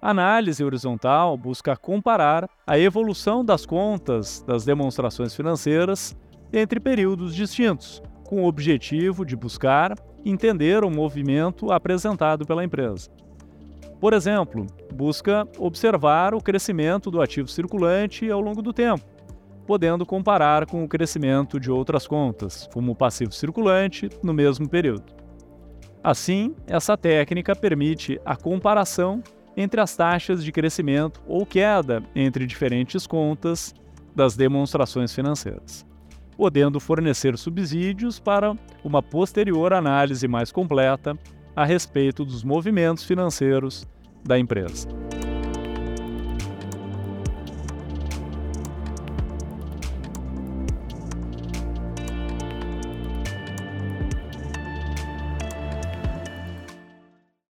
Análise horizontal busca comparar a evolução das contas das demonstrações financeiras entre períodos distintos, com o objetivo de buscar entender o movimento apresentado pela empresa. Por exemplo, busca observar o crescimento do ativo circulante ao longo do tempo, podendo comparar com o crescimento de outras contas, como o passivo circulante, no mesmo período. Assim, essa técnica permite a comparação entre as taxas de crescimento ou queda entre diferentes contas das demonstrações financeiras, podendo fornecer subsídios para uma posterior análise mais completa a respeito dos movimentos financeiros da empresa.